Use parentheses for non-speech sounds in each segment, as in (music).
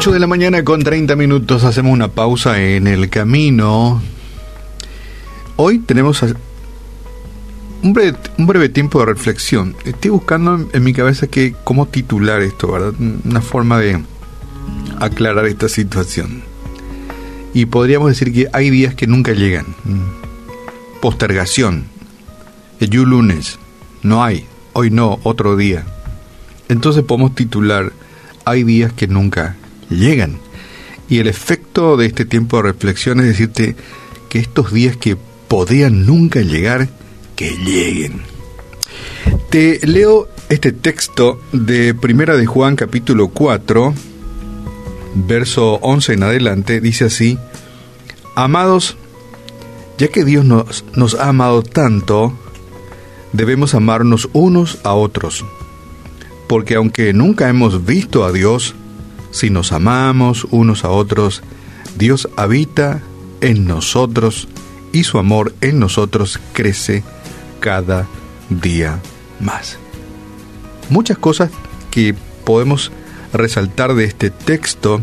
8 de la mañana con 30 minutos hacemos una pausa en el camino. Hoy tenemos un breve, un breve tiempo de reflexión. Estoy buscando en, mi cabeza que cómo titular esto, ¿verdad? Una forma de aclarar esta situación. Y podríamos decir que hay días que nunca llegan. Postergación. El lunes. No hay. Hoy no, otro día. Entonces podemos titular Hay días que nunca llegan. Y el efecto de este tiempo de reflexión es decirte que estos días que podían nunca llegar, que lleguen. Te leo este texto de Primera de Juan capítulo 4, verso 11 en adelante, dice así, Amados, ya que Dios nos, nos ha amado tanto, debemos amarnos unos a otros, porque aunque nunca hemos visto a Dios, si nos amamos unos a otros, Dios habita en nosotros y su amor en nosotros crece cada día más. Muchas cosas que podemos resaltar de este texto,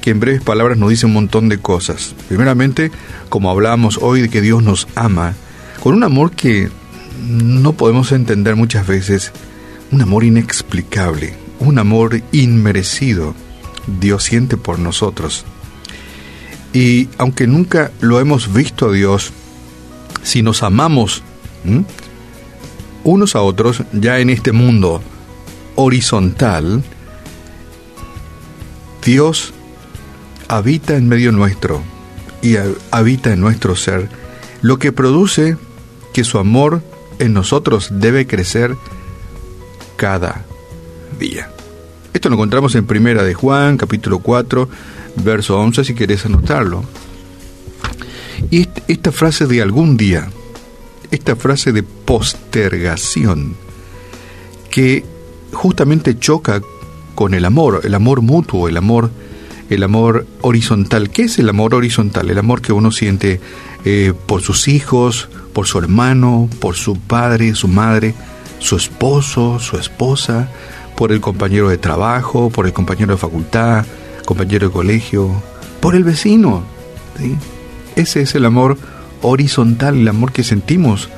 que en breves palabras nos dice un montón de cosas. Primeramente, como hablábamos hoy de que Dios nos ama, con un amor que no podemos entender muchas veces, un amor inexplicable, un amor inmerecido Dios siente por nosotros. Y aunque nunca lo hemos visto a Dios, si nos amamos unos a otros, ya en este mundo horizontal, Dios habita en medio nuestro y habita en nuestro ser, lo que produce que su amor en nosotros debe crecer cada día. Esto lo encontramos en Primera de Juan, capítulo 4, verso 11, si querés anotarlo. Y esta frase de algún día, esta frase de postergación, que justamente choca con el amor, el amor mutuo, el amor, el amor horizontal. ¿Qué es el amor horizontal? El amor que uno siente eh, por sus hijos, por su hermano, por su padre, su madre, su esposo, su esposa, por el compañero de trabajo, por el compañero de facultad, compañero de colegio, por el vecino. Ese es el amor horizontal, el amor que sentimos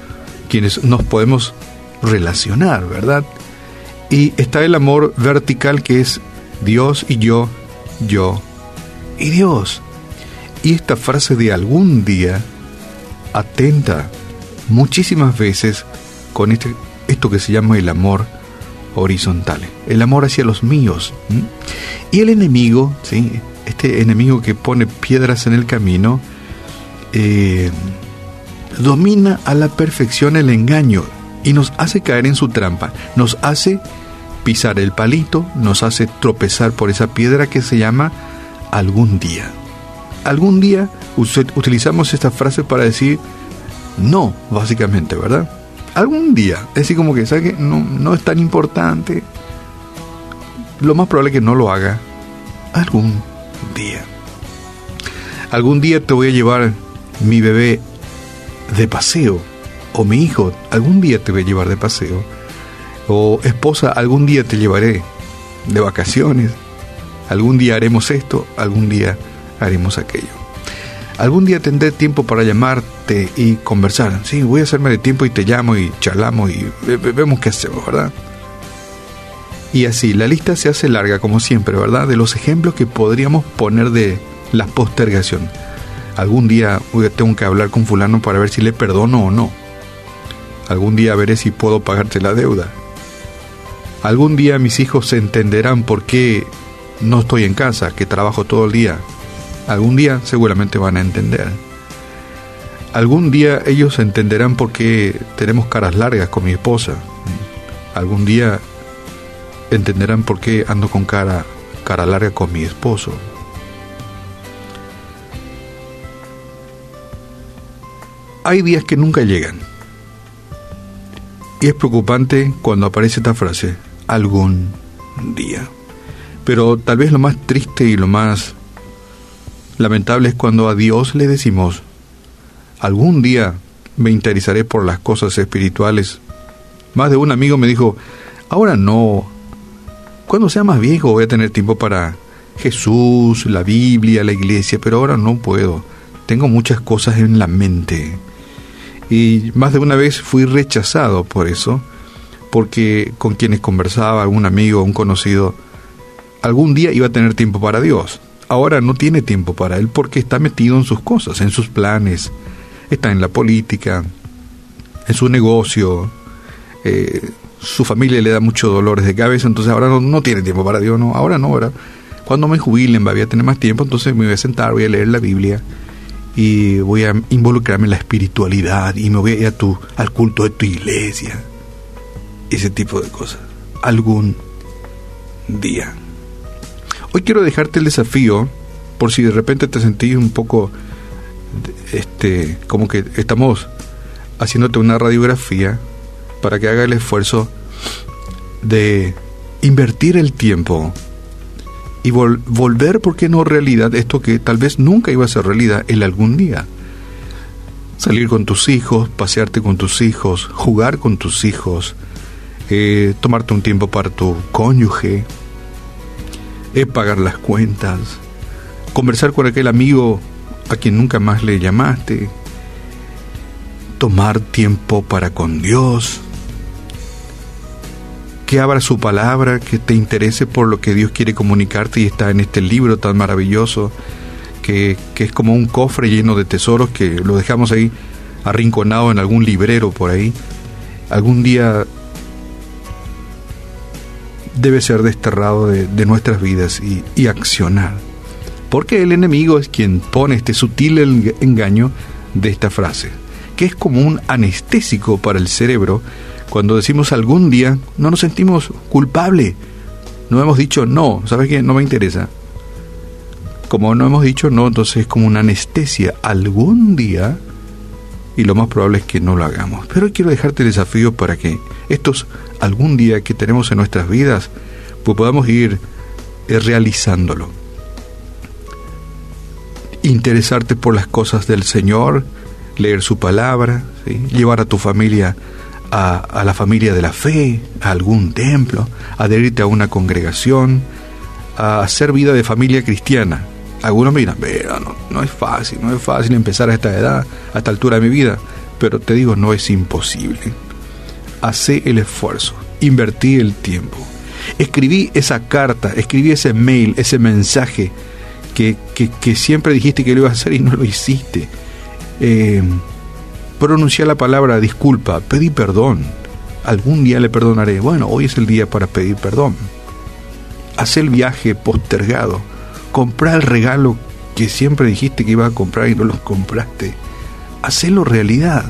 quienes nos podemos relacionar, ¿verdad? Y está el amor vertical que es Dios y yo, yo y Dios. Y esta frase de algún día atenta muchísimas veces con este, esto que se llama el amor horizontales, el amor hacia los míos. Y el enemigo, ¿sí? este enemigo que pone piedras en el camino, eh, domina a la perfección el engaño y nos hace caer en su trampa, nos hace pisar el palito, nos hace tropezar por esa piedra que se llama algún día. Algún día utilizamos esta frase para decir no, básicamente, ¿verdad? Algún día, es decir, como que, ¿sabes que no, no es tan importante. Lo más probable es que no lo haga algún día. Algún día te voy a llevar mi bebé de paseo. O mi hijo, algún día te voy a llevar de paseo. O esposa, algún día te llevaré de vacaciones. Algún día haremos esto, algún día haremos aquello. Algún día tendré tiempo para llamarte y conversar. Sí, voy a hacerme de tiempo y te llamo y charlamos y vemos qué hacemos, ¿verdad? Y así, la lista se hace larga, como siempre, ¿verdad? De los ejemplos que podríamos poner de la postergación. Algún día tengo que hablar con fulano para ver si le perdono o no. Algún día veré si puedo pagarte la deuda. Algún día mis hijos entenderán por qué no estoy en casa, que trabajo todo el día, Algún día seguramente van a entender. Algún día ellos entenderán por qué tenemos caras largas con mi esposa. Algún día entenderán por qué ando con cara, cara larga con mi esposo. Hay días que nunca llegan. Y es preocupante cuando aparece esta frase, algún día. Pero tal vez lo más triste y lo más Lamentable es cuando a Dios le decimos, algún día me interesaré por las cosas espirituales. Más de un amigo me dijo, ahora no, cuando sea más viejo voy a tener tiempo para Jesús, la Biblia, la iglesia, pero ahora no puedo. Tengo muchas cosas en la mente. Y más de una vez fui rechazado por eso, porque con quienes conversaba, algún amigo, un conocido, algún día iba a tener tiempo para Dios. Ahora no tiene tiempo para Él porque está metido en sus cosas, en sus planes, está en la política, en su negocio, eh, su familia le da muchos dolores de cabeza, entonces ahora no, tiene tiempo para Dios, no, ahora no, ahora cuando me jubilen voy a tener más tiempo, entonces me voy a sentar, voy a leer la Biblia y voy a involucrarme en la espiritualidad y me voy a ir a tu, al culto de tu iglesia, ese tipo de cosas, algún día. Hoy quiero dejarte el desafío, por si de repente te sentís un poco, este, como que estamos haciéndote una radiografía para que haga el esfuerzo de invertir el tiempo y volver, ¿por qué no realidad? Esto que tal vez nunca iba a ser realidad el algún día. Salir con tus hijos, pasearte con tus hijos, jugar con tus hijos, eh, tomarte un tiempo para tu cónyuge, eh, pagar las cuentas, conversar con aquel amigo a quien nunca más le llamaste, tomar tiempo para con Dios, que abra su palabra, que te interese por lo que Dios quiere comunicarte y está en este libro tan maravilloso, que, es como un cofre lleno de tesoros que lo dejamos ahí arrinconado en algún librero por ahí. Algún día debe ser desterrado de, nuestras vidas y, y, accionar. Porque el enemigo es quien pone este sutil engaño de esta frase, que es como un anestésico para el cerebro cuando decimos algún día, no nos sentimos culpable. No hemos dicho no, ¿sabes qué? No me interesa. Como no hemos dicho no, entonces es como una anestesia. Algún día, y lo más probable es que no lo hagamos. Pero quiero dejarte el desafío para que estos algún día que tenemos en nuestras vidas, pues podamos ir eh, realizándolo. Interesarte por las cosas del Señor, leer su palabra, llevar a tu familia a, la familia de la fe, a algún templo, adherirte a una congregación, a hacer vida de familia cristiana. Algunos miran, pero no, no es fácil, no es fácil empezar a esta edad, a esta altura de mi vida, pero te digo, no es imposible. Hacé el esfuerzo, invertí el tiempo, escribí esa carta, escribí ese mail, ese mensaje que, que, siempre dijiste que lo ibas a hacer y no lo hiciste. Eh, pronunciar la palabra disculpa, pedí perdón. Algún día le perdonaré. Bueno, hoy es el día para pedir perdón. Haz el viaje postergado. Comprar el regalo que siempre dijiste que ibas a comprar y no lo compraste. Hacelo realidad.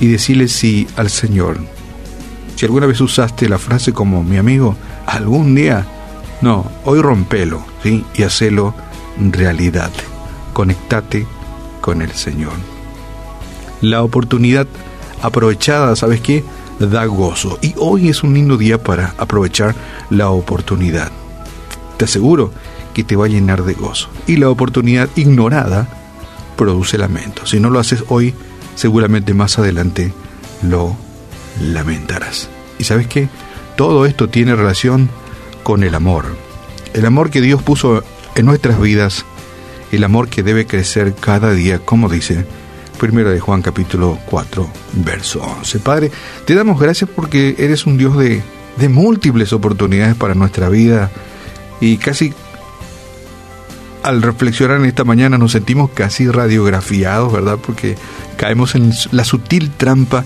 Y decirle sí al Señor. Si alguna vez usaste la frase como mi amigo, algún día, no, hoy rompelo, ¿sí? Y hacelo realidad. Conectate con el Señor. La oportunidad aprovechada, ¿sabes qué? Da gozo. Y hoy es un lindo día para aprovechar la oportunidad. Te aseguro que te va a llenar de gozo. Y la oportunidad ignorada produce lamento. Si no lo haces hoy, seguramente más adelante lo lamentarás. ¿Y sabes qué? Todo esto tiene relación con el amor. El amor que Dios puso en nuestras vidas, el amor que debe crecer cada día, como dice Primera de Juan capítulo 4, verso 11. Padre, te damos gracias porque eres un Dios de, de múltiples oportunidades para nuestra vida y casi al reflexionar en esta mañana nos sentimos casi radiografiados, ¿verdad? Porque caemos en la sutil trampa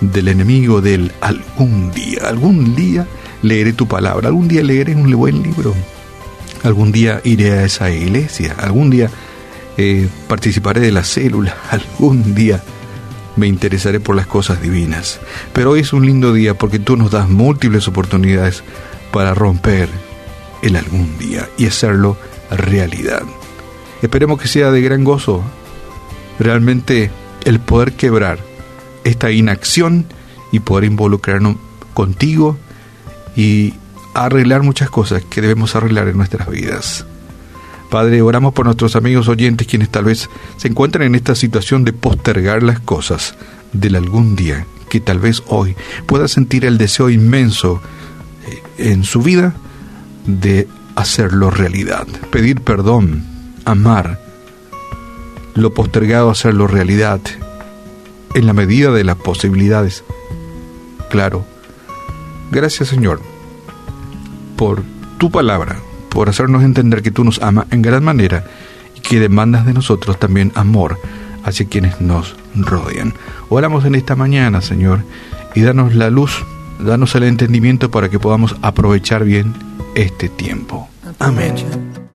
del enemigo del algún día, algún día leeré tu palabra, algún día leeré un buen libro, algún día iré a esa iglesia, algún día eh, participaré de la célula, (laughs) algún día me interesaré por las cosas divinas. Pero hoy es un lindo día porque tú nos das múltiples oportunidades para romper el algún día y hacerlo realidad. Esperemos que sea de gran gozo realmente el poder quebrar esta inacción y poder involucrarnos contigo y arreglar muchas cosas que debemos arreglar en nuestras vidas. Padre, oramos por nuestros amigos oyentes quienes tal vez se encuentran en esta situación de postergar las cosas del algún día, que tal vez hoy pueda sentir el deseo inmenso eh, en su vida de hacerlo realidad. Pedir perdón, amar, lo postergado hacerlo realidad, en la medida de las posibilidades. Claro. Gracias Señor por tu palabra, por hacernos entender que tú nos amas en gran manera y que demandas de nosotros también amor hacia quienes nos rodean. Oramos en esta mañana, Señor, y danos la luz, danos el entendimiento para que podamos aprovechar bien este tiempo. Amén.